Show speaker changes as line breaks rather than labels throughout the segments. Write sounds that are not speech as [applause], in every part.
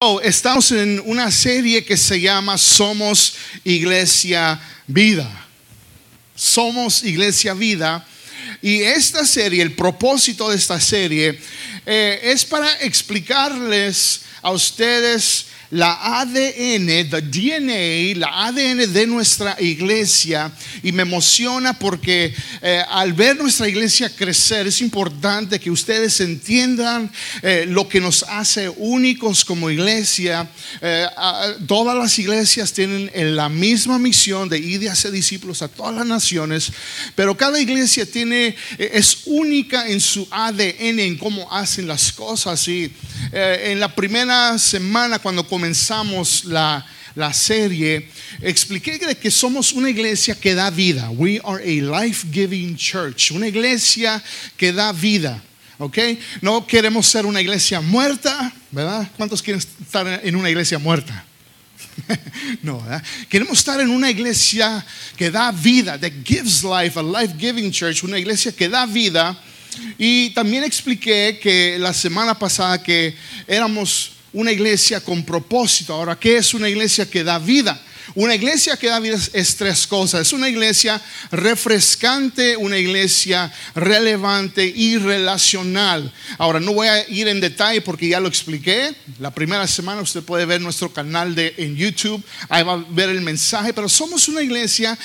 Oh, estamos en una serie que se llama Somos Iglesia Vida. Somos Iglesia Vida. Y esta serie, el propósito de esta serie, eh, es para explicarles a ustedes la ADN, the DNA, la ADN de nuestra iglesia y me emociona porque eh, al ver nuestra iglesia crecer es importante que ustedes entiendan eh, lo que nos hace únicos como iglesia. Eh, todas las iglesias tienen la misma misión de ir y hacer discípulos a todas las naciones, pero cada iglesia tiene, es única en su ADN, en cómo hacen las cosas. Y en la primera semana cuando comenzamos la, serie, expliqué que somos una iglesia que da vida. We are a life-giving church, una iglesia que da vida. ¿Ok? No queremos ser una iglesia muerta, ¿verdad? ¿Cuántos quieren estar en una iglesia muerta? [laughs] no, ¿verdad? Queremos estar en una iglesia que da vida, that gives life, a life-giving church, una iglesia que da vida. Y también expliqué que la semana pasada que éramos una iglesia con propósito. Ahora, ¿qué es una iglesia que da vida? Una iglesia que da vida es, tres cosas. Es una iglesia refrescante, una iglesia relevante y relacional. Ahora, no voy a ir en detalle porque ya lo expliqué. La primera semana usted puede ver nuestro canal de, en YouTube. Ahí va a ver el mensaje. Pero somos una iglesia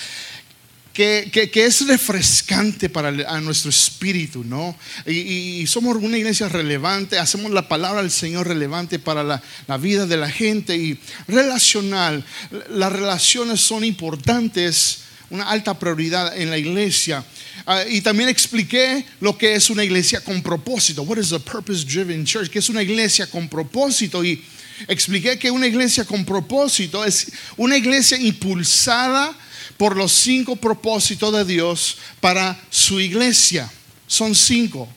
que, es refrescante para nuestro espíritu, ¿no? Y, somos una iglesia relevante, hacemos la palabra del Señor relevante para la, la, vida de la gente y relacional. Las relaciones son importantes, una alta prioridad en la iglesia. Ah, y también expliqué lo que es una iglesia con propósito. What is a purpose driven church? Que es una iglesia con propósito y expliqué que una iglesia con propósito es una iglesia impulsada por los cinco propósitos de Dios para su iglesia. Son cinco.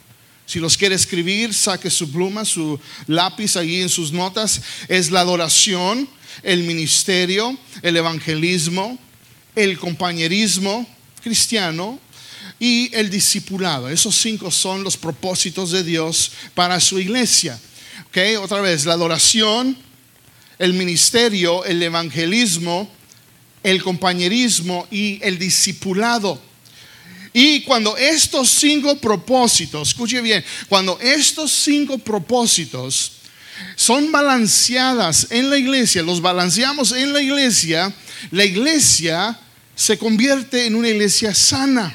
Si los quiere escribir, saque su pluma, su lápiz allí en sus notas. Es la adoración, el ministerio, el evangelismo, el compañerismo cristiano y el discipulado. Esos cinco son los propósitos de Dios para su iglesia. Okay, otra vez, la adoración, el ministerio, el evangelismo, el compañerismo y el discipulado. Y cuando estos cinco propósitos, escuche bien, cuando estos cinco propósitos son balanceadas en la iglesia, los balanceamos en la iglesia, la iglesia se convierte en una iglesia sana.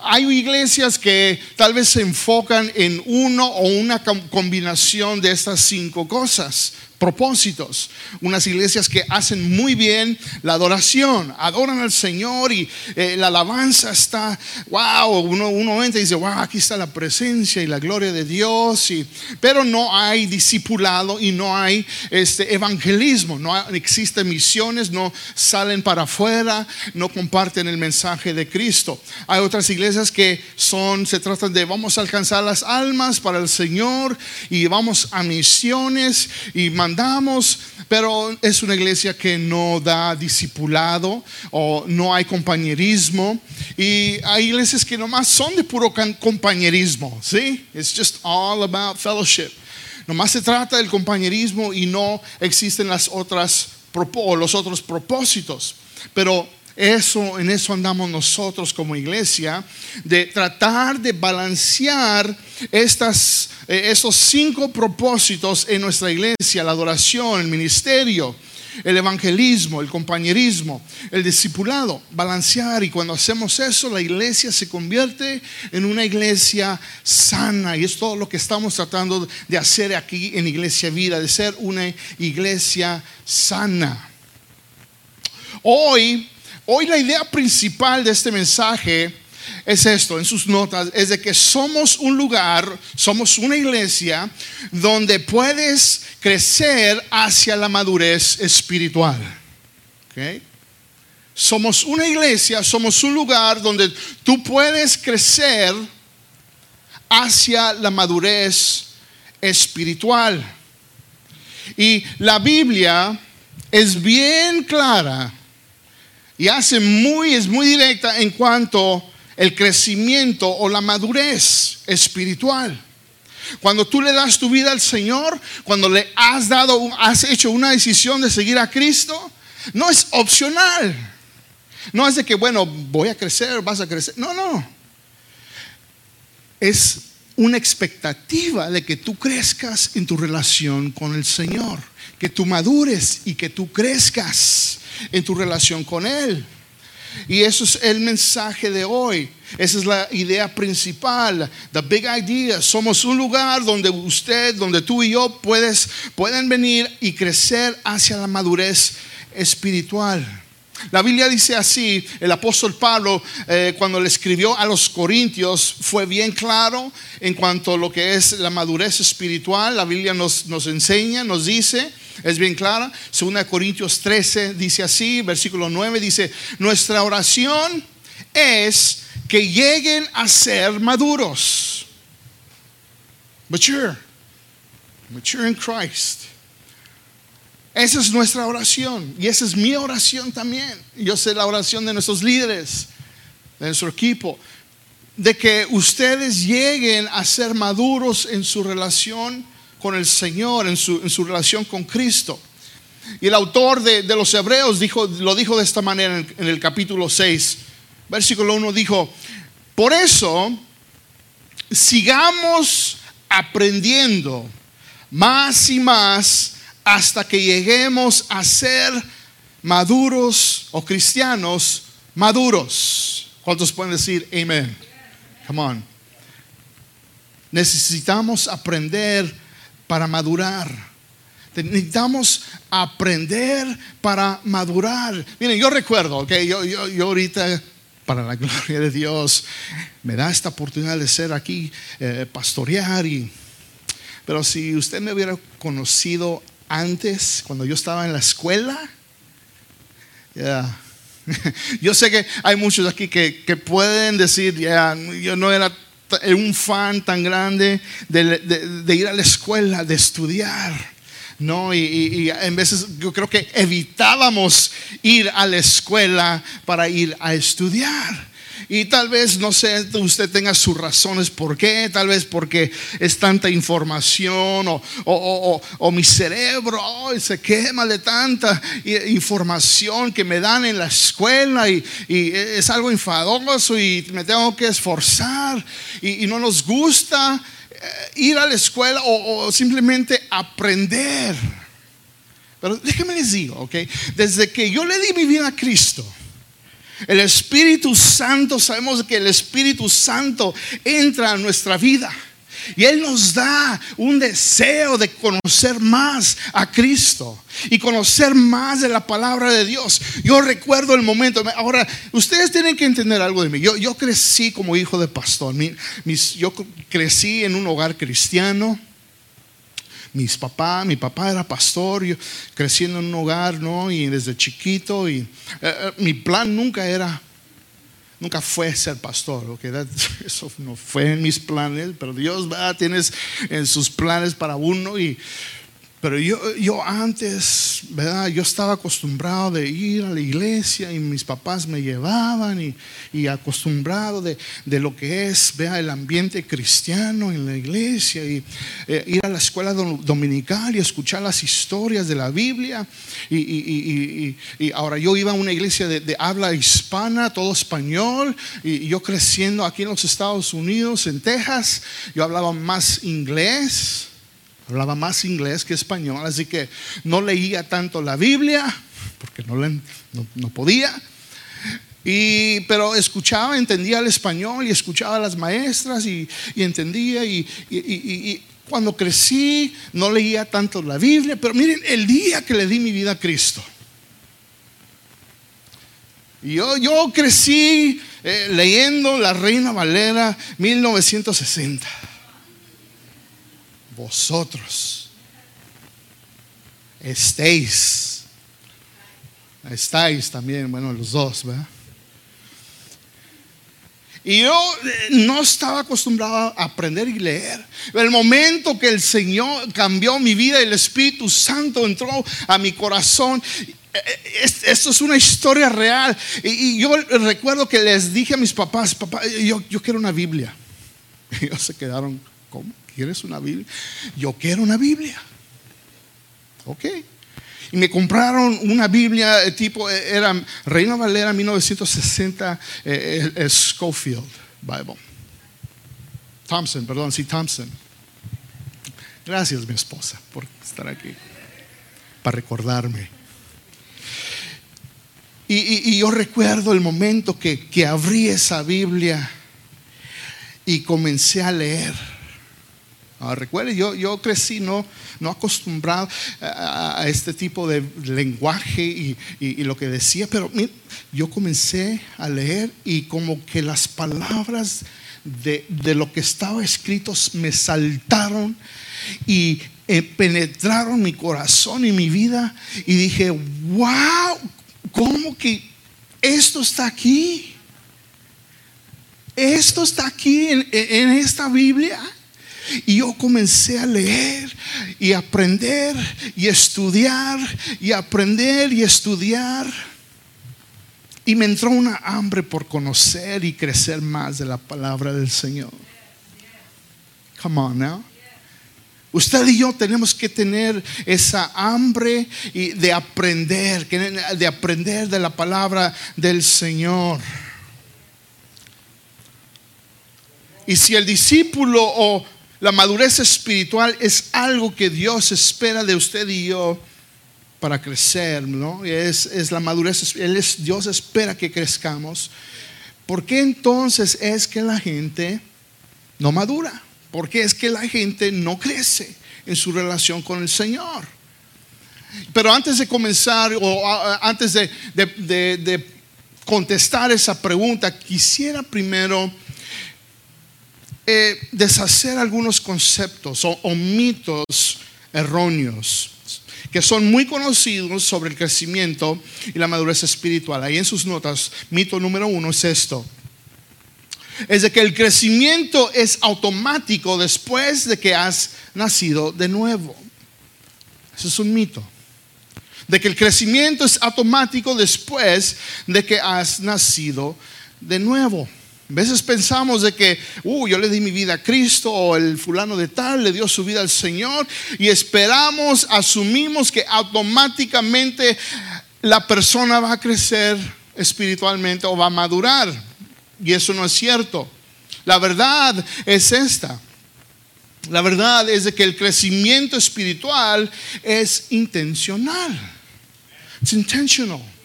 Hay iglesias que tal vez se enfocan en uno o una combinación de estas cinco cosas propósitos. Unas iglesias que hacen muy bien la adoración, adoran al Señor y eh, la alabanza está, wow, uno, uno entra y dice, wow, aquí está la presencia y la gloria de Dios, y, pero no hay discipulado y no hay este, evangelismo, no existen misiones, no salen para afuera, no comparten el mensaje de Cristo. Hay otras iglesias que son, se tratan de vamos a alcanzar las almas para el Señor y vamos a misiones y andamos, pero es una iglesia que no da discipulado o no hay compañerismo. Y hay iglesias que nomás son de puro compañerismo, ¿sí? It's just all about fellowship. Nomás se trata del compañerismo y no existen las otras los otros propósitos. Pero eso, en eso andamos nosotros como iglesia, de tratar de balancear estas, eh, esos cinco propósitos en nuestra iglesia, la adoración, el ministerio, el evangelismo, el compañerismo, el discipulado, balancear. Y cuando hacemos eso, la iglesia se convierte en una iglesia sana. Y es todo lo que estamos tratando de hacer aquí en Iglesia Vida, de ser una iglesia sana. Hoy Hoy la idea principal de este mensaje es esto, en sus notas, es de que somos un lugar, somos una iglesia donde puedes crecer hacia la madurez espiritual. Somos una iglesia, somos un lugar donde tú puedes crecer hacia la madurez espiritual. Y la Biblia es bien clara y hace muy, es muy directa en cuanto el crecimiento o la madurez espiritual. Cuando tú le das tu vida al Señor, cuando le has dado, has hecho una decisión de seguir a Cristo, no es opcional. No es de que, bueno, voy a crecer, vas a crecer. No, no. Es una expectativa de que tú crezcas en tu relación con el Señor, que tú madures y que tú crezcas en tu relación con Él. Y eso es el mensaje de hoy. Esa es la idea principal, the big idea. Somos un lugar donde usted, donde tú y yo puedes, pueden venir y crecer hacia la madurez espiritual. La Biblia dice así, el apóstol Pablo eh, cuando le escribió a los Corintios fue bien claro en cuanto a lo que es la madurez espiritual. La Biblia nos, nos enseña, nos dice, es bien clara. Segunda Corintios 13 dice así, versículo 9 dice, nuestra oración es que lleguen a ser maduros. Mature. Mature in Christ. Esa es nuestra oración y esa es mi oración también. Yo sé la oración de nuestros líderes, de nuestro equipo, de que ustedes lleguen a ser maduros en su relación con el Señor, en su, en su relación con Cristo. Y el autor de, de, los Hebreos dijo, lo dijo de esta manera en, en el capítulo 6, versículo 1 dijo, por eso sigamos aprendiendo más y más hasta que lleguemos a ser maduros o cristianos maduros. ¿Cuántos pueden decir amén? Come on. Necesitamos aprender para madurar. Necesitamos aprender para madurar. Miren, yo recuerdo, ok, yo, yo, yo ahorita, para la [laughs] gloria de Dios, me da esta oportunidad de ser aquí, eh, pastorear y... Pero si usted me hubiera conocido antes, cuando yo estaba en la escuela. [laughs] Yo sé que hay muchos aquí que, que pueden decir, ya, yo no era un fan tan grande de, ir a la escuela, de estudiar. No, y, y en veces yo creo que evitábamos ir a la escuela para ir a estudiar. Y tal vez, no sé, usted tenga sus razones por qué, tal vez porque es tanta información o, o, o, o mi cerebro se quema de tanta información que me dan en la escuela y, es algo enfadoso y me tengo que esforzar y, no nos gusta ir a la escuela o, simplemente aprender. Pero déjenme les digo, ok, desde que yo le di mi vida a Cristo, el Espíritu Santo, sabemos que el Espíritu Santo entra a nuestra vida. Y Él nos da un deseo de conocer más a Cristo y conocer más de la palabra de Dios. Yo recuerdo el momento, ahora ustedes tienen que entender algo de mí. Yo, yo crecí como hijo de pastor, yo crecí en un hogar cristiano mis papás, mi papá era pastor, yo creciendo en un hogar, ¿no? Y desde chiquito, y eh, mi plan nunca era, nunca fue ser pastor, ¿ok? [laughs] Eso no fue en mis planes, pero Dios va, tienes en sus planes para uno y pero yo, yo antes, ¿verdad? Yo estaba acostumbrado de ir a la iglesia y mis papás me llevaban y, y acostumbrado de, de, lo que es, vea, el ambiente cristiano en la iglesia y eh, ir a la escuela dominical y escuchar las historias de la Biblia. Y, y, y ahora yo iba a una iglesia de, de, habla hispana, todo español, y yo creciendo aquí en los Estados Unidos, en Texas, yo hablaba más inglés. Hablaba más inglés que español, así que no leía tanto la Biblia, porque no, le, no, podía. Y, pero escuchaba, entendía el español y escuchaba a las maestras y, entendía. Y, y, cuando crecí no leía tanto la Biblia, pero miren, el día que le di mi vida a Cristo. Yo, yo crecí eh, leyendo La Reina Valera 1960 vosotros estéis. Estáis también, bueno, los dos, ¿verdad? Y yo no estaba acostumbrado a aprender y leer. El momento que el Señor cambió mi vida, el Espíritu Santo entró a mi corazón. Esto es una historia real. Y yo recuerdo que les dije a mis papás, papá, yo, yo quiero una Biblia. Y [laughs] ellos se quedaron. ¿Quieres una Biblia? Yo quiero una Biblia. Ok. Y me compraron una Biblia eh, tipo, eh, era Reina Valera 1960 eh, Schofield Bible. Thompson, perdón, sí, Thompson. Gracias, mi esposa, por estar aquí, para recordarme. Y, yo recuerdo el momento que, que abrí esa Biblia y comencé a leer. Ah, recuerde, yo, crecí no, no acostumbrado a, este tipo de lenguaje y, lo que decía, pero yo comencé a leer y como que las palabras de, lo que estaba escrito me saltaron y eh, penetraron mi corazón y mi vida y dije, wow, ¿cómo que esto está aquí? Esto está aquí en, esta Biblia. Y yo comencé a leer y aprender y estudiar y aprender y estudiar. Y me entró una hambre por conocer y crecer más de la palabra del Señor. Come on now. Usted y yo tenemos que tener esa hambre de aprender, de aprender de la palabra del Señor. Y si el discípulo o la madurez espiritual es algo que Dios espera de usted y yo para crecer, ¿no? Es, la madurez, es, Dios espera que crezcamos. ¿Por qué entonces es que la gente no madura? Porque es que la gente no crece en su relación con el Señor. Pero antes de comenzar o antes de, contestar esa pregunta, quisiera primero eh, deshacer algunos conceptos o, mitos erróneos que son muy conocidos sobre el crecimiento y la madurez espiritual. Ahí en sus notas, mito número uno es esto es de que el crecimiento es automático después de que has nacido de nuevo. Eso es un mito. De que el crecimiento es automático después de que has nacido de nuevo. A veces pensamos de que, uh, yo le di mi vida a Cristo o el fulano de tal le dio su vida al Señor y esperamos, asumimos que automáticamente la persona va a crecer espiritualmente o va a madurar. Y eso no es cierto. La verdad es esta. La verdad es de que el crecimiento espiritual es intencional. Es intentional.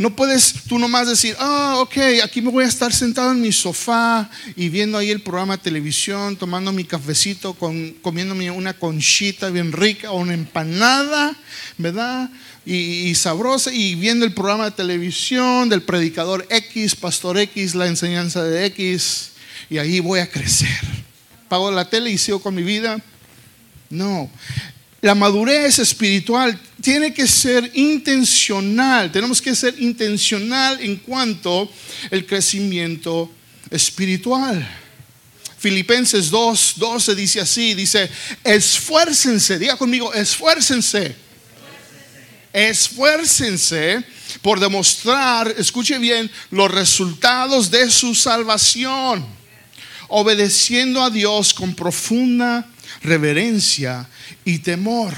No puedes tú nomás decir, ah, ok, aquí me voy a estar sentado en mi sofá y viendo ahí el programa de televisión, tomando mi cafecito, con, comiéndome una conchita bien rica o una empanada, ¿verdad? y, sabrosa y viendo el programa de televisión del predicador X, pastor X, la enseñanza de X, y ahí voy a crecer. Pago la tele y sigo con mi vida. No. La madurez espiritual tiene que ser intencional. Tenemos que ser intencional en cuanto al crecimiento espiritual. Filipenses 2, 12 dice así, dice, esfuércense, diga conmigo, esfuércense esfuércense por demostrar, escuche bien, los resultados de su salvación, obedeciendo a Dios con profunda reverencia y temor.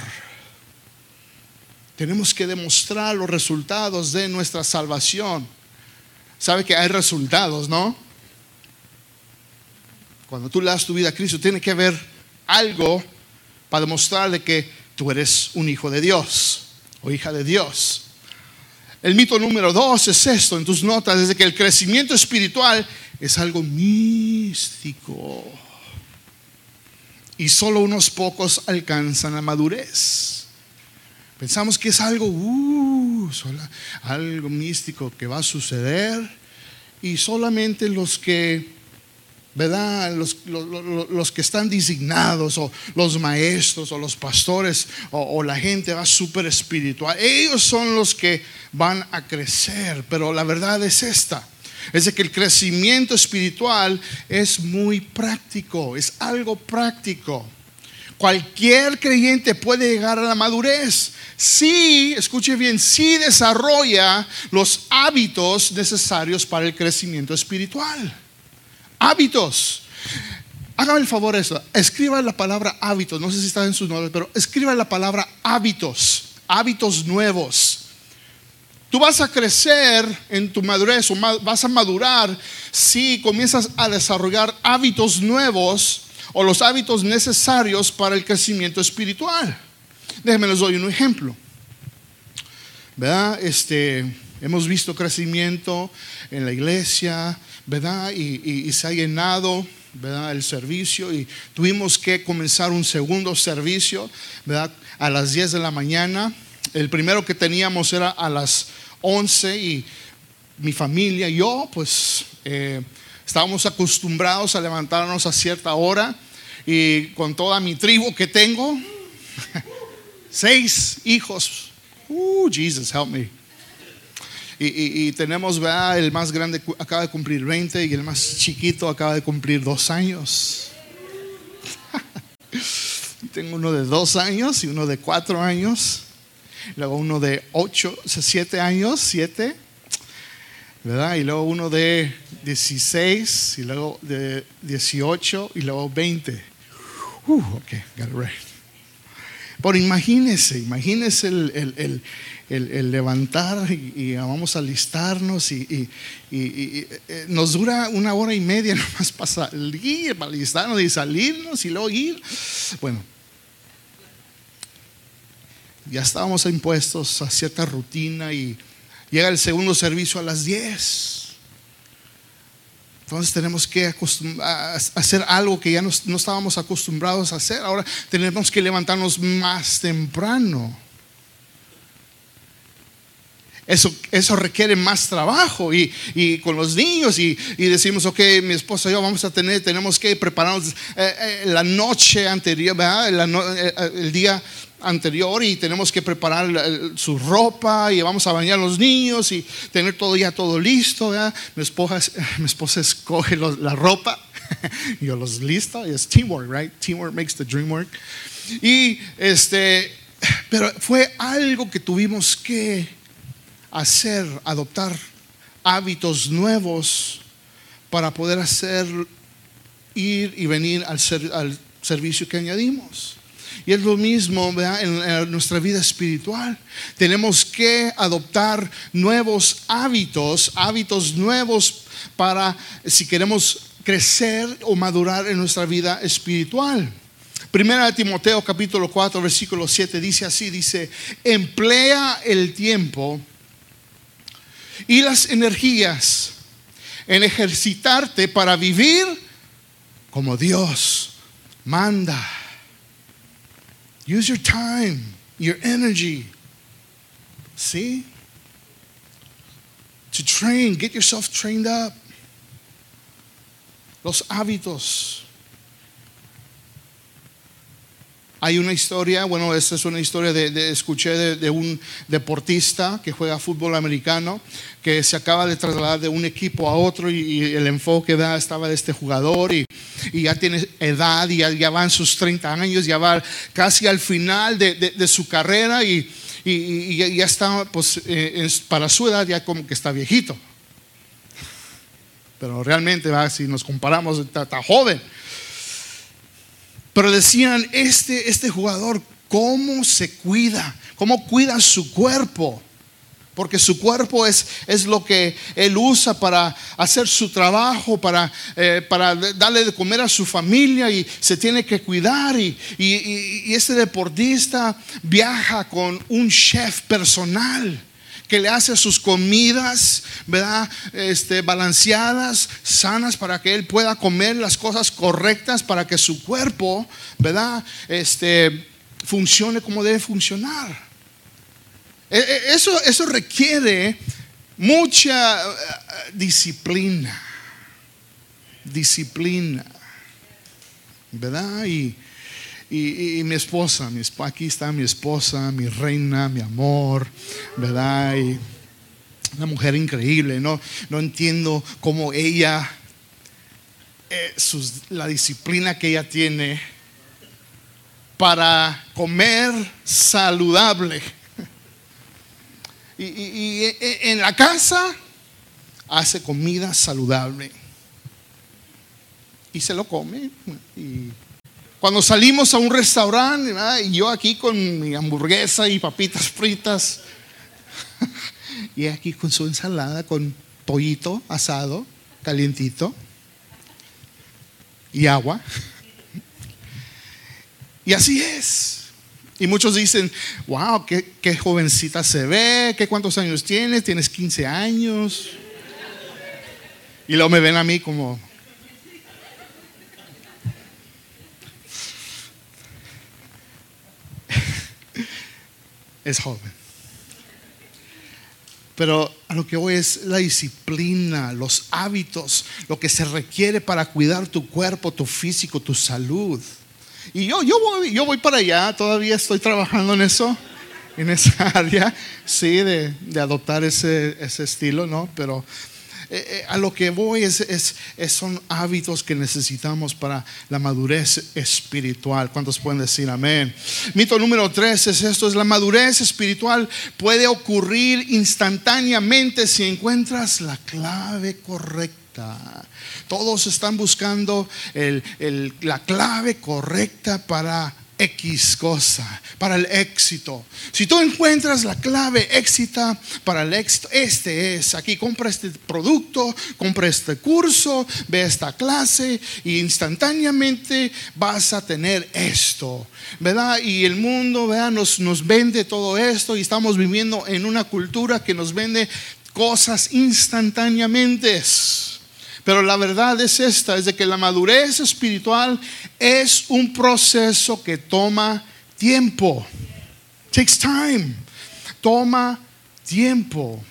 Tenemos que demostrar los resultados de nuestra salvación. Sabe que hay resultados, ¿no? Cuando tú le das tu vida a Cristo, tiene que haber algo para demostrarle que tú eres un hijo de Dios o hija de Dios. El mito número dos es esto en tus notas, es que el crecimiento espiritual es algo místico. Y solo unos pocos alcanzan la madurez. Pensamos que es algo, uh, algo místico que va a suceder y solamente los que ¿verdad? Los, que están designados, o los maestros, o los pastores, o, la gente va súper espiritual, ellos son los que van a crecer, pero la verdad es esta. Es de que el crecimiento espiritual es muy práctico, es algo práctico. Cualquier creyente puede llegar a la madurez si, escuche bien, si desarrolla los hábitos necesarios para el crecimiento espiritual hábitos. hágame el favor eso, escriba la palabra hábitos, no sé si está en sus notas, pero escriba la palabra hábitos, hábitos nuevos. Tú vas a crecer en tu madurez o vas a madurar si comienzas a desarrollar hábitos nuevos o los hábitos necesarios para el crecimiento espiritual. Déjenme les doy un ejemplo. ¿Verdad? Este, hemos visto crecimiento en la iglesia, ¿verdad? Y, se ha llenado ¿verdad? el servicio y tuvimos que comenzar un segundo servicio ¿verdad? a las 10 de la mañana. El primero que teníamos era a las 11 y mi familia y yo pues eh, estábamos acostumbrados a levantarnos a cierta hora y con toda mi tribu que tengo, [laughs] seis hijos, uh, Jesus, help me. Y, tenemos, ¿verdad? el más grande acaba de cumplir 20 y el más chiquito acaba de cumplir dos años. [laughs] Tengo uno de dos años y uno de cuatro años. Luego uno de ocho, siete años, siete. ¿Verdad? Y luego uno de 16 y luego de 18 y luego 20. Uh, ok, got it right. Pero imagínese, imagínese el, el, levantar y, vamos a alistarnos y, eh, nos dura una hora y media [laughs] nomás para salir, para alistarnos y salirnos y luego ir. Bueno, ya estábamos impuestos a cierta rutina y llega el segundo servicio a las 10. Entonces tenemos que hacer algo que ya no, no estábamos acostumbrados a hacer. Ahora tenemos que levantarnos más temprano. Eso, eso requiere más trabajo y, y con los niños y, y, decimos, ok, mi esposa y yo vamos a tener, tenemos que prepararnos eh, eh, la noche anterior, eh, el día anterior y tenemos que preparar su ropa y vamos a bañar a los niños y tener todo ya todo listo. Mi, esposa, [laughs] mi esposa escoge la ropa [laughs] yo los listo. Es teamwork, right? Teamwork makes the dream work. Y este, [laughs] pero fue algo que tuvimos que hacer, adoptar hábitos nuevos para poder hacer, ir y venir al servicio que añadimos. Y es lo mismo En, nuestra vida espiritual. Tenemos que adoptar nuevos hábitos, hábitos nuevos para si queremos crecer o madurar en nuestra vida espiritual. Primera de Timoteo capítulo 4 versículo 7 dice así, dice, emplea el tiempo y las energías en ejercitarte para vivir como Dios manda. Use your time, your energy. See? To train, get yourself trained up. Los hábitos. Hay una historia, bueno, esta es una historia de, escuché de, un deportista que juega fútbol americano que se acaba de trasladar de un equipo a otro y, el enfoque estaba de este jugador y, ya tiene edad y ya, va en sus 30 años, ya va casi al final de, su carrera y, ya está, pues eh, para su edad ya como que está viejito. Pero realmente, si nos comparamos, está joven. Pero decían, este, este jugador, ¿cómo se cuida? ¿Cómo cuida su cuerpo? Porque su cuerpo es, es lo que él usa para hacer su trabajo, para, eh, para darle de comer a su familia y se tiene que cuidar. Y, y, y este deportista viaja con un chef personal que le hace sus comidas, ¿verdad? Este, balanceadas, sanas, para que él pueda comer las cosas correctas, para que su cuerpo, ¿verdad? Este, funcione como debe funcionar. E, e, eso, eso requiere mucha eh, disciplina, disciplina, ¿verdad? Y, y, mi esposa, mi, aquí está mi esposa, mi reina, mi amor, ¿verdad? Y una mujer increíble, no, no entiendo cómo ella, eh, la disciplina que ella tiene para comer saludable. y en la casa hace comida saludable y se lo come. Y cuando salimos a un restaurante, y yo aquí con mi hamburguesa y papitas fritas, [laughs] y aquí con su ensalada, con pollito asado, calientito, y agua. [laughs] Y así es. Y muchos dicen, wow, qué, qué jovencita se ve, qué cuántos años tienes, tienes 15 años. Y luego me ven a mí como, es joven. Pero a lo que voy es la disciplina, los hábitos, lo que se requiere para cuidar tu cuerpo, tu físico, tu salud. Y yo, yo, voy, yo voy para allá, todavía estoy trabajando en eso, en esa [laughs] área, sí, de, de adoptar ese, ese estilo, ¿no? Pero eh, eh, a lo que voy es, es, son hábitos que necesitamos para la madurez espiritual. ¿Cuántos pueden decir amén? Mito número tres es esto, es la madurez espiritual puede ocurrir instantáneamente si encuentras la clave correcta. Todos están buscando la clave correcta para X cosa, para el éxito. Si tú encuentras la clave éxita para el éxito, este es, aquí compra este producto, compra este curso, ve esta clase y instantáneamente vas a tener esto, ¿verdad? Y el mundo, ¿verdad? Nos, nos vende todo esto y estamos viviendo en una cultura que nos vende cosas instantáneamente. Pero la verdad es esta, es de que la madurez espiritual es un proceso que toma tiempo. Takes time. Toma tiempo.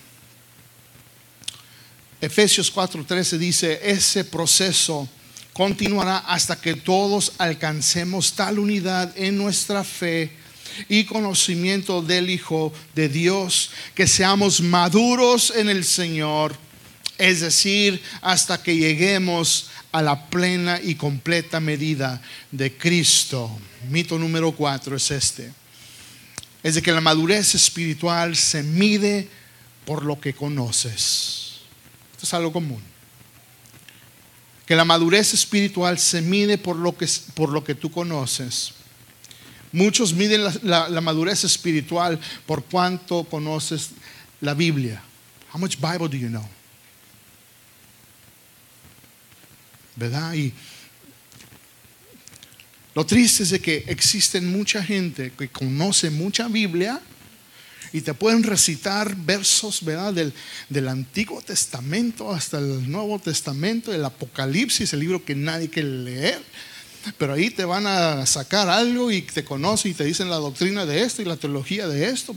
Efesios 4:13 dice, ese proceso continuará hasta que todos alcancemos tal unidad en nuestra fe y conocimiento del Hijo de Dios, que seamos maduros en el Señor es decir, hasta que lleguemos a la plena y completa medida de Cristo. Mito número cuatro es este. Es de que la madurez espiritual se mide por lo que conoces. Esto es algo común. Que la madurez espiritual se mide por lo que, por lo que tú conoces. Muchos miden la, la madurez espiritual por cuánto conoces la Biblia. How much Bible do you know? ¿Verdad? Y lo triste es de que existen mucha gente que conoce mucha Biblia y te pueden recitar versos, ¿verdad? Del, del, Antiguo Testamento hasta el Nuevo Testamento, el Apocalipsis, el libro que nadie quiere leer. Pero ahí te van a sacar algo y te conocen y te dicen la doctrina de esto y la teología de esto.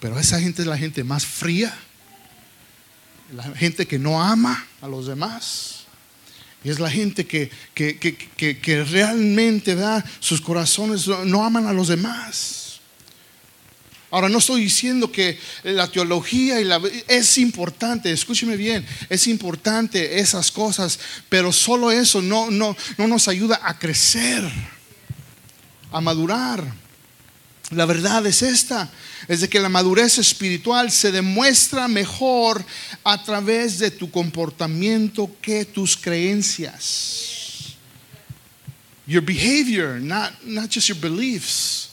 Pero esa gente es la gente más fría la gente que no ama a los demás. Y es la gente que, que, realmente da sus corazones, no aman a los demás. Ahora, no estoy diciendo que la teología y la, es importante, escúcheme bien, es importante esas cosas, pero solo eso no, no, no nos ayuda a crecer, a madurar. La verdad es esta, es de que la madurez espiritual se demuestra mejor a través de tu comportamiento que tus creencias. Your behavior, not, not just your beliefs.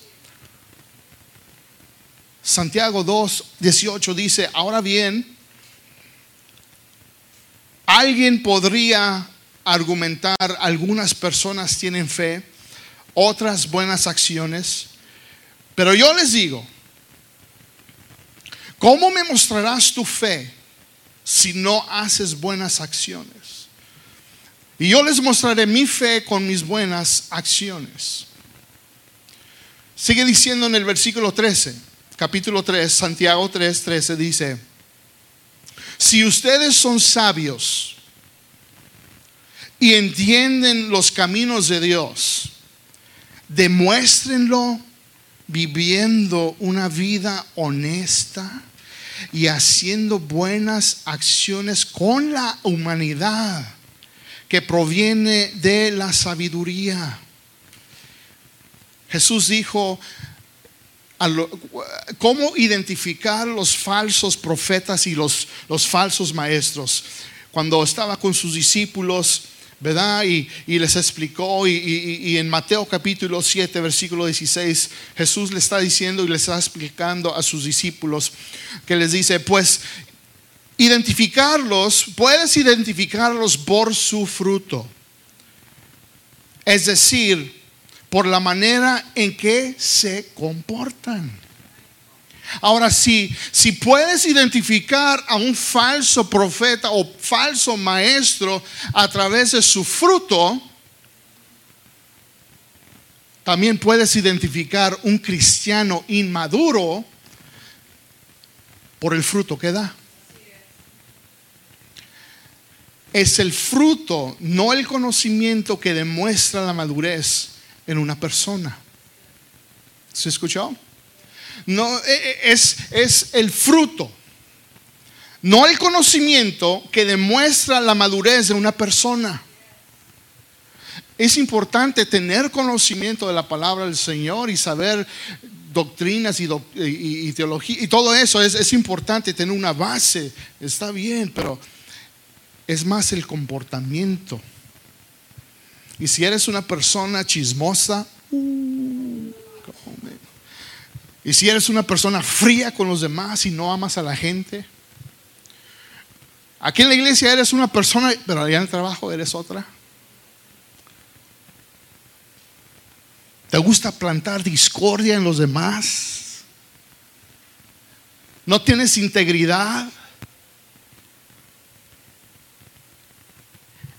Santiago 2, 18 dice, ahora bien, alguien podría argumentar, algunas personas tienen fe, otras buenas acciones, pero yo les digo, ¿cómo me mostrarás tu fe si no haces buenas acciones? Y yo les mostraré mi fe con mis buenas acciones. Sigue diciendo en el versículo 13, capítulo 3, Santiago 3, 13 dice, si ustedes son sabios y entienden los caminos de Dios, demuéstrenlo viviendo una vida honesta y haciendo buenas acciones con la humanidad que proviene de la sabiduría. Jesús dijo, ¿cómo identificar los falsos profetas y los, los falsos maestros? cuando estaba con sus discípulos, ¿verdad? Y, les explicó, y, y, en Mateo capítulo 7, versículo 16, Jesús le está diciendo y le está explicando a sus discípulos, que les dice, pues identificarlos, puedes identificarlos por su fruto. Es decir, por la manera en que se comportan. Ahora, si, si puedes identificar a un falso profeta o falso maestro a través de su fruto, también puedes identificar un cristiano inmaduro por el fruto que da. Es el fruto, no el conocimiento que demuestra la madurez en una persona. ¿Se escuchó? No, eh, eh, es, es el fruto, no el conocimiento que demuestra la madurez de una persona. Es importante tener conocimiento de la palabra del Señor y saber doctrinas y, teología y todo eso. Es, es, importante tener una base, está bien, pero es más el comportamiento. Y si eres una persona chismosa, uh, y si eres una persona fría con los demás y no amas a la gente, aquí en la iglesia eres una persona, pero allá en el trabajo eres otra. ¿Te gusta plantar discordia en los demás? ¿No tienes integridad?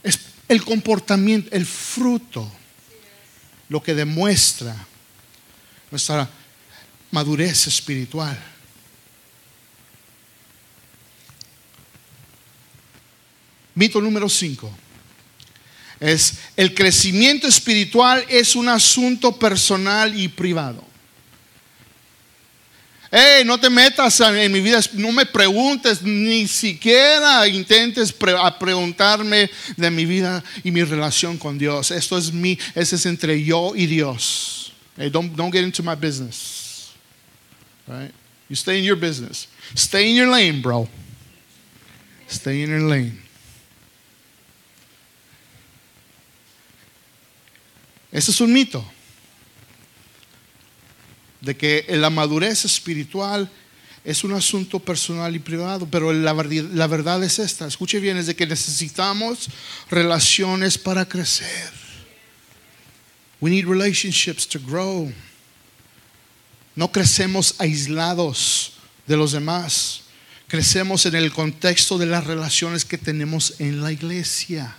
Es el comportamiento, el fruto, lo que demuestra nuestra madurez espiritual. Mito número 5 es el crecimiento espiritual es un asunto personal y privado. Hey, no te metas en mi vida, no me preguntes, ni siquiera intentes preguntarme de mi vida y mi relación con Dios. Esto es mi, ese es entre yo y Dios. Hey, don't, don't get into my business. Right? You stay in your business. Stay in your lane, bro. Stay in your lane. Ese es un mito. De que la madurez espiritual es un asunto personal y privado, pero la, la verdad es esta. Escuche bien, es de que necesitamos relaciones para crecer. We need relationships to grow. No crecemos aislados de los demás. Crecemos en el contexto de las relaciones que tenemos en la iglesia.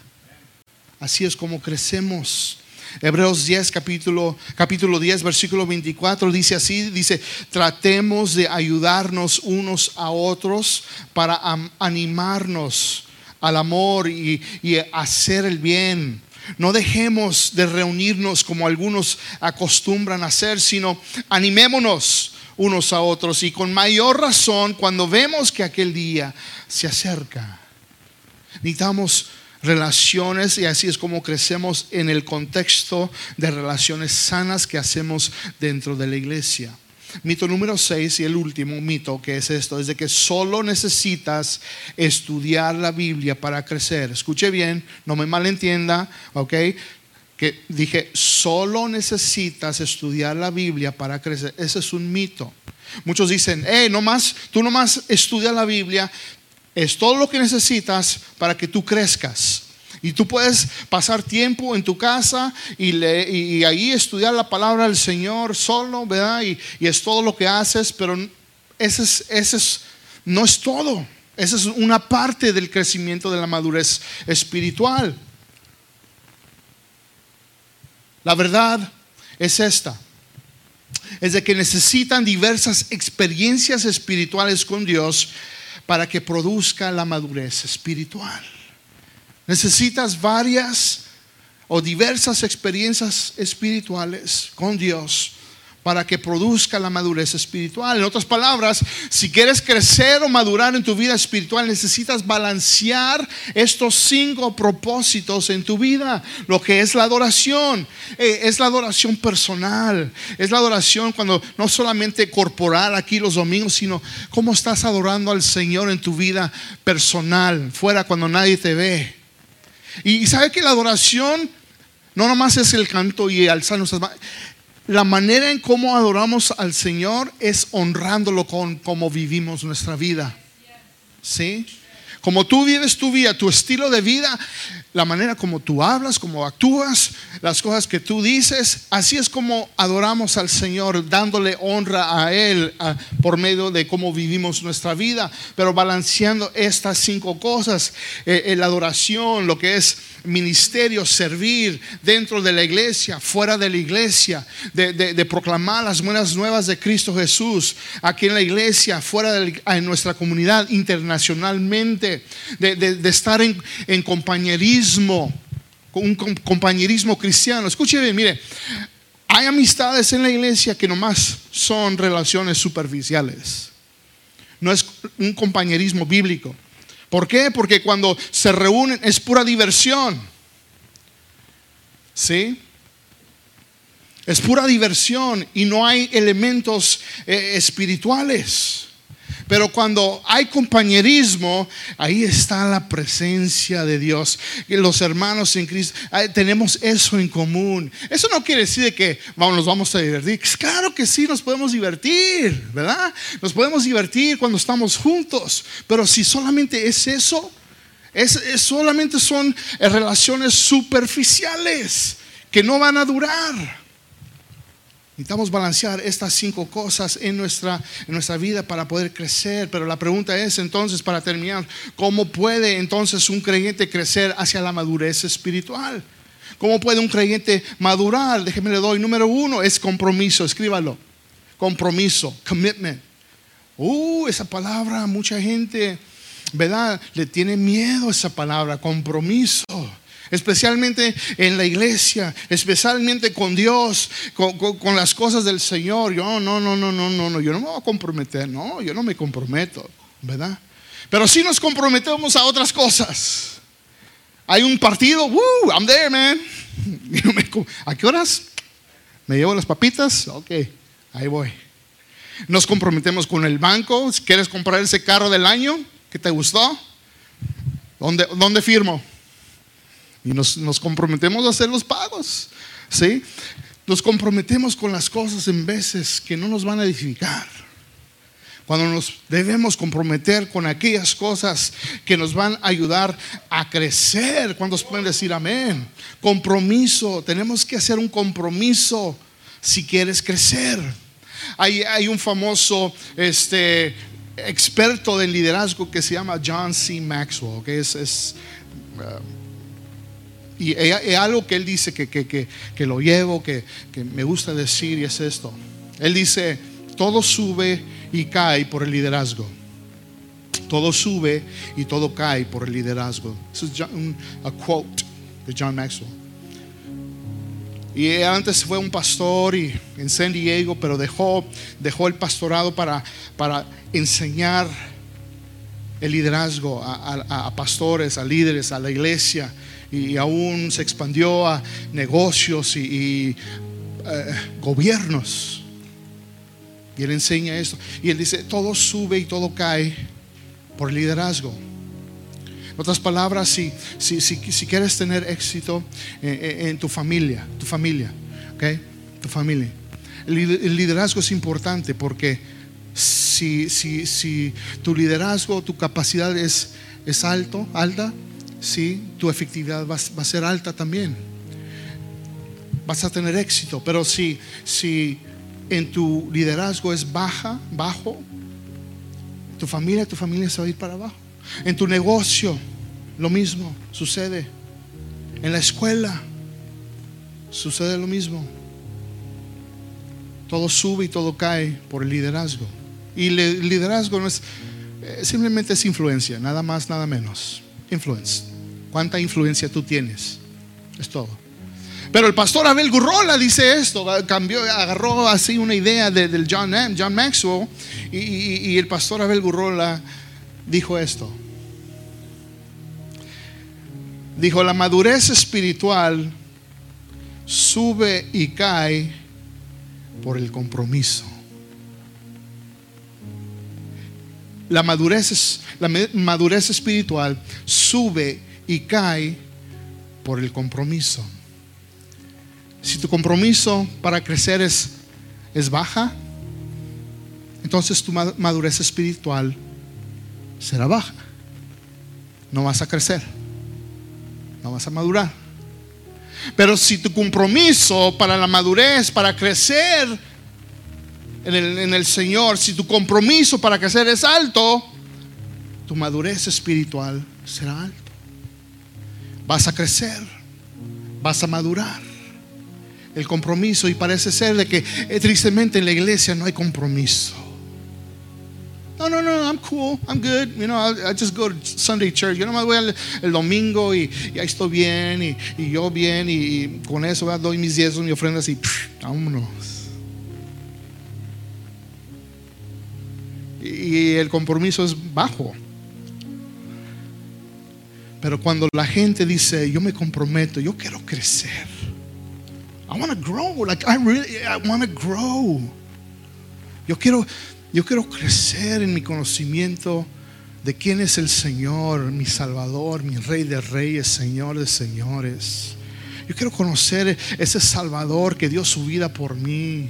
Así es como crecemos. Hebreos 10, capítulo, capítulo 10, versículo 24 dice así, dice, tratemos de ayudarnos unos a otros para animarnos al amor y, y hacer el bien no dejemos de reunirnos como algunos acostumbran a hacer, sino animémonos unos a otros y con mayor razón cuando vemos que aquel día se acerca. Necesitamos relaciones y así es como crecemos en el contexto de relaciones sanas que hacemos dentro de la iglesia. Mito número 6 y el último mito que es esto, es de que solo necesitas estudiar la Biblia para crecer. Escuche bien, no me malentienda, ¿ok? Que dije, solo necesitas estudiar la Biblia para crecer. Ese es un mito. Muchos dicen, hey, no más, tú nomás estudia la Biblia, es todo lo que necesitas para que tú crezcas. Y tú puedes pasar tiempo en tu casa y, y, ahí estudiar la palabra del Señor solo, ¿verdad? Y, es todo lo que haces, pero ese, es, ese es, no es todo. Esa es una parte del crecimiento de la madurez espiritual. La verdad es esta. Es de que necesitan diversas experiencias espirituales con Dios para que produzca la madurez espiritual. Necesitas varias o diversas experiencias espirituales con Dios para que produzca la madurez espiritual. En otras palabras, si quieres crecer o madurar en tu vida espiritual, necesitas balancear estos cinco propósitos en tu vida. Lo que es la adoración, eh, es la adoración personal, es la adoración cuando no solamente corporal aquí los domingos, sino cómo estás adorando al Señor en tu vida personal, fuera cuando nadie te ve. Y, sabe que la adoración no nomás es el canto y alzar nuestras manos la manera en cómo adoramos al Señor es honrándolo con cómo vivimos nuestra vida. ¿Sí? Como tú vives tu vida, tu estilo de vida, la manera como tú hablas, como actúas, las cosas que tú dices, así es como adoramos al Señor, dándole honra a Él por medio de cómo vivimos nuestra vida, pero balanceando estas cinco cosas, eh, la adoración, lo que es ministerio, servir dentro de la iglesia, fuera de la iglesia, de, proclamar las buenas nuevas de Cristo Jesús, aquí en la iglesia, fuera de en nuestra comunidad, internacionalmente, de, estar en, en compañerismo, un compañerismo cristiano. Escuche bien, mire, hay amistades en la iglesia que nomás son relaciones superficiales. No es un compañerismo bíblico. ¿Por qué? Porque cuando se reúnen es pura diversión. ¿Sí? Es pura diversión y no hay elementos eh, espirituales. Pero cuando hay compañerismo, ahí está la presencia de Dios. Los hermanos en Cristo, tenemos eso en común. Eso no quiere decir que vamos, nos vamos a divertir. Claro que sí, nos podemos divertir, ¿verdad? Nos podemos divertir cuando estamos juntos. Pero si solamente es eso, es solamente son relaciones superficiales que no van a durar. Necesitamos balancear estas cinco cosas en nuestra, en nuestra vida para poder crecer. Pero la pregunta es entonces, para terminar, ¿cómo puede entonces un creyente crecer hacia la madurez espiritual? ¿Cómo puede un creyente madurar? Déjeme le doy. Número uno es compromiso, escríbalo. Compromiso, commitment. Uh, esa palabra, mucha gente, ¿verdad? Le tiene miedo esa palabra, compromiso especialmente en la iglesia, especialmente con Dios, con, las cosas del Señor. Yo no, no, no, no, no, no, yo no me voy a comprometer, no, yo no me comprometo, ¿verdad? Pero sí nos comprometemos a otras cosas. Hay un partido, woo, I'm there, man. [laughs] ¿A qué horas? ¿Me llevo las papitas? Ok, ahí voy. Nos comprometemos con el banco. Si quieres comprar ese carro del año que te gustó, ¿dónde, dónde firmo? Y nos, comprometemos a hacer los pagos. ¿sí? Nos comprometemos con las cosas en veces que no nos van a edificar. Cuando nos debemos comprometer con aquellas cosas que nos van a ayudar a crecer. ¿Cuántos pueden decir amén? Compromiso. Tenemos que hacer un compromiso si quieres crecer. Hay, hay un famoso este, experto en liderazgo que se llama John C. Maxwell, que es, uh, y es algo que él dice que, lo llevo, que, me gusta decir y es esto. Él dice, todo sube y cae por el liderazgo. Todo sube y todo cae por el liderazgo. Es un quote de John Maxwell. Y antes fue un pastor y, en San Diego, pero dejó, dejó el pastorado para, para enseñar el liderazgo a, a pastores, a líderes, a la iglesia y aún se expandió a negocios y, eh, gobiernos. Y él enseña esto. Y él dice, todo sube y todo cae por liderazgo. En otras palabras, si, si, si, quieres tener éxito en, tu familia, tu familia, ¿ok? Tu familia. El, liderazgo es importante porque si, si, si tu liderazgo, tu capacidad es, es alto, alta, ¿sí? tu efectividad va, a ser alta también. Vas a tener éxito, pero si, si en tu liderazgo es baja, bajo, tu familia, tu familia se va a ir para abajo. En tu negocio, lo mismo sucede. En la escuela, sucede lo mismo. Todo sube y todo cae por el liderazgo. Y el liderazgo no es, eh, simplemente es influencia, nada más, nada menos. Influence cuánta influencia tú tienes. Es todo. Pero el pastor Abel Gurrola dice esto, cambió, agarró así una idea del John, John Maxwell y, y el pastor Abel Gurrola dijo esto. Dijo, la madurez espiritual sube y cae por el compromiso. La madurez, la madurez espiritual sube y cae por el compromiso. Si tu compromiso para crecer es, es baja, entonces tu madurez espiritual será baja. No vas a crecer, no vas a madurar. Pero si tu compromiso para la madurez, para crecer en el, en el Señor, si tu compromiso para crecer es alto, tu madurez espiritual será alto. Vas a crecer, vas a madurar. El compromiso, y parece ser de que eh, tristemente en la iglesia no hay compromiso. No, no, no, I'm cool, I'm good. You know, I, just go to Sunday church. Yo no me voy el, domingo y, ahí estoy bien y, yo bien y, con eso doy mis diezmos, mi ofrendas y vámonos. Y el compromiso es bajo. Pero cuando la gente dice, yo me comprometo, yo quiero crecer. I want to grow, like I really, I want to grow. Yo quiero, yo quiero crecer en mi conocimiento de quién es el Señor, mi Salvador, mi Rey de Reyes, Señor de Señores. Yo quiero conocer ese Salvador que dio su vida por mí.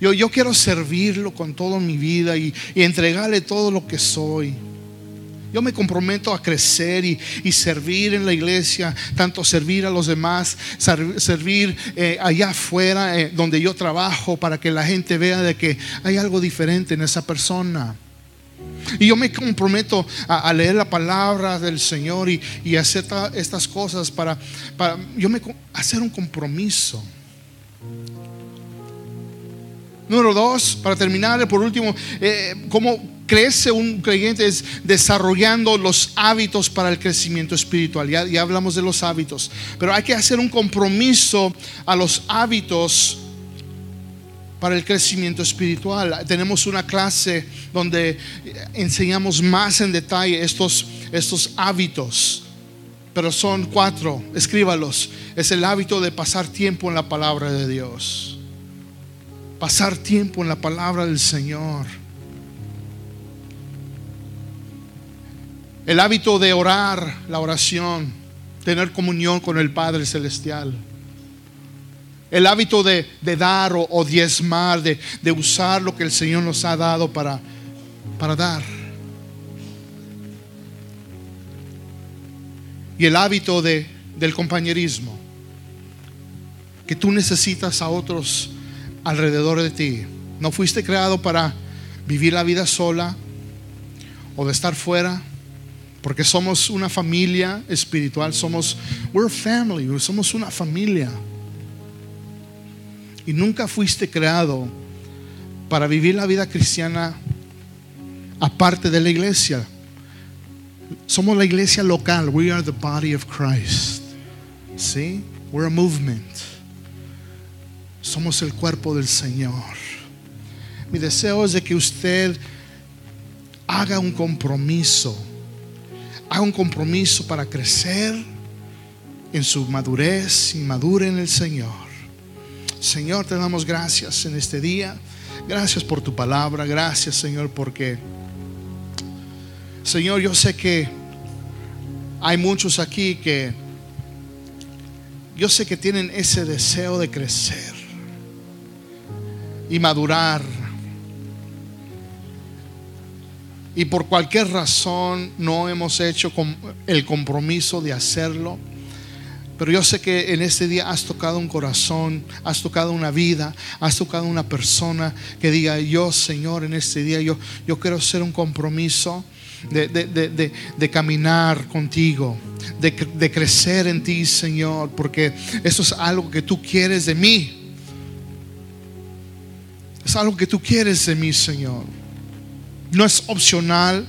Yo, yo quiero servirlo con toda mi vida y, y entregarle todo lo que soy. Yo me comprometo a crecer y, servir en la iglesia, tanto servir a los demás, servir eh, allá afuera eh, donde yo trabajo para que la gente vea de que hay algo diferente en esa persona. Y yo me comprometo a, leer la palabra del Señor y, hacer estas cosas para, para yo me, hacer un compromiso. Número dos, para terminar, por último, eh, ¿cómo crece un creyente? Es desarrollando los hábitos para el crecimiento espiritual. Ya, hablamos de los hábitos, pero hay que hacer un compromiso a los hábitos para el crecimiento espiritual. Tenemos una clase donde enseñamos más en detalle estos, estos hábitos, pero son cuatro, escríbalos. Es el hábito de pasar tiempo en la palabra de Dios pasar tiempo en la palabra del Señor. El hábito de orar, la oración, tener comunión con el Padre Celestial. El hábito de, dar o, diezmar, de, usar lo que el Señor nos ha dado para, para dar. Y el hábito de, del compañerismo, que tú necesitas a otros alrededor de ti. No fuiste creado para vivir la vida sola o de estar fuera, porque somos una familia espiritual, somos we're family, somos una familia. Y nunca fuiste creado para vivir la vida cristiana aparte de la iglesia. Somos la iglesia local. We are the body of Christ. See? We're a movement. Somos el cuerpo del Señor. Mi deseo es de que usted haga un compromiso. Haga un compromiso para crecer en su madurez y madure en el Señor. Señor, te damos gracias en este día. Gracias por tu palabra. Gracias, Señor, porque, Señor, yo sé que hay muchos aquí que, yo sé que tienen ese deseo de crecer y madurar. Y por cualquier razón no hemos hecho el compromiso de hacerlo. Pero yo sé que en este día has tocado un corazón, has tocado una vida, has tocado una persona que diga, yo Señor, en este día yo, yo quiero hacer un compromiso de, de caminar contigo, de, crecer en ti, Señor, porque eso es algo que tú quieres de mí. Es algo que tú quieres de mí, Señor. No es opcional.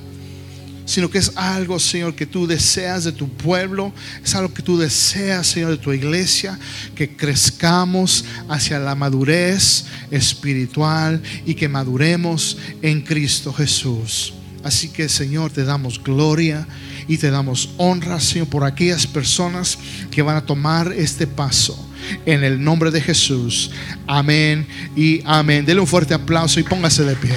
sino que es algo, Señor, que tú deseas de tu pueblo, es algo que tú deseas, Señor, de tu iglesia, que crezcamos hacia la madurez espiritual y que maduremos en Cristo Jesús. Así que, Señor, te damos gloria y te damos honra, Señor, por aquellas personas que van a tomar este paso. En el nombre de Jesús. Amén y amén. Dele un fuerte aplauso y póngase de pie.